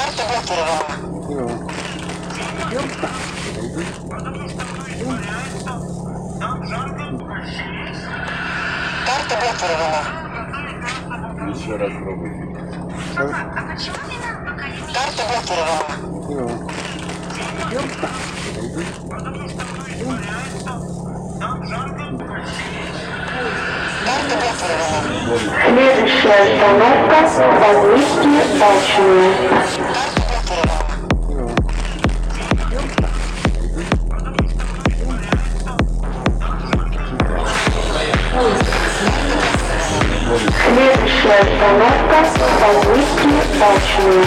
Карта блокирована. Карта блокирована. Еще раз пробуйте. Карта блокирована. Следующая остановка Воздвижки Дачная. Остановка Воздвижки Дачная.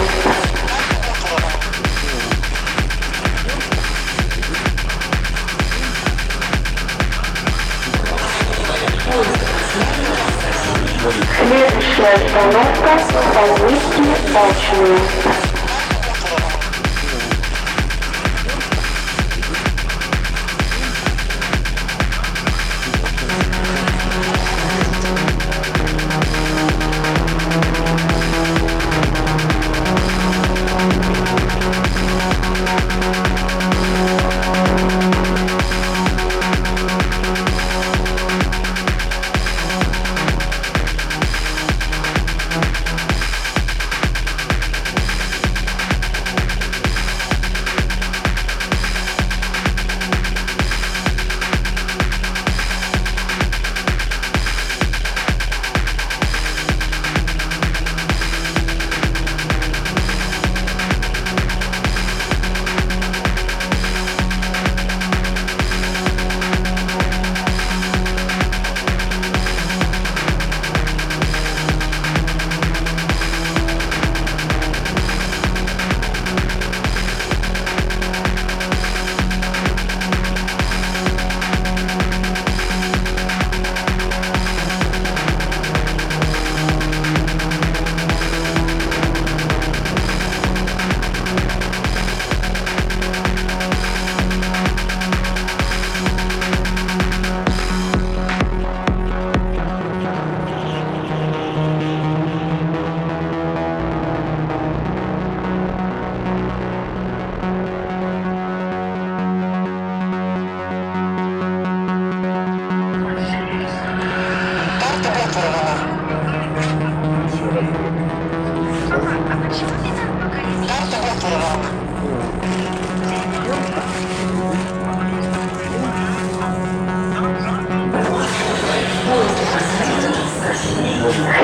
Следующая остановка Воздвижки Дачная.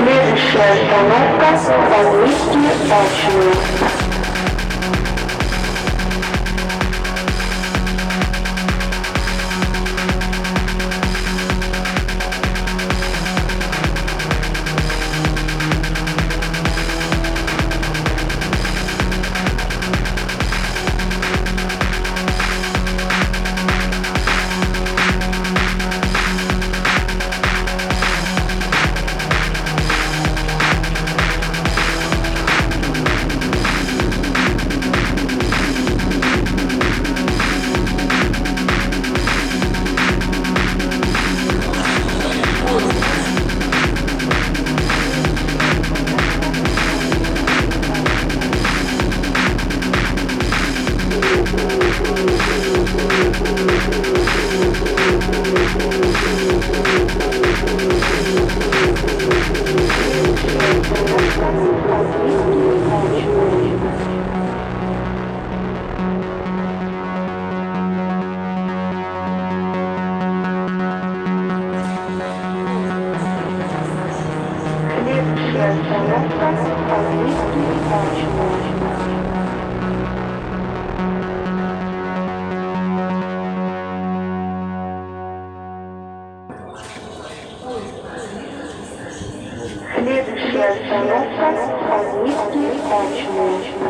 Следующая остановка Воздвижки Дачная. Следующая остановка Воздвижки Дачная.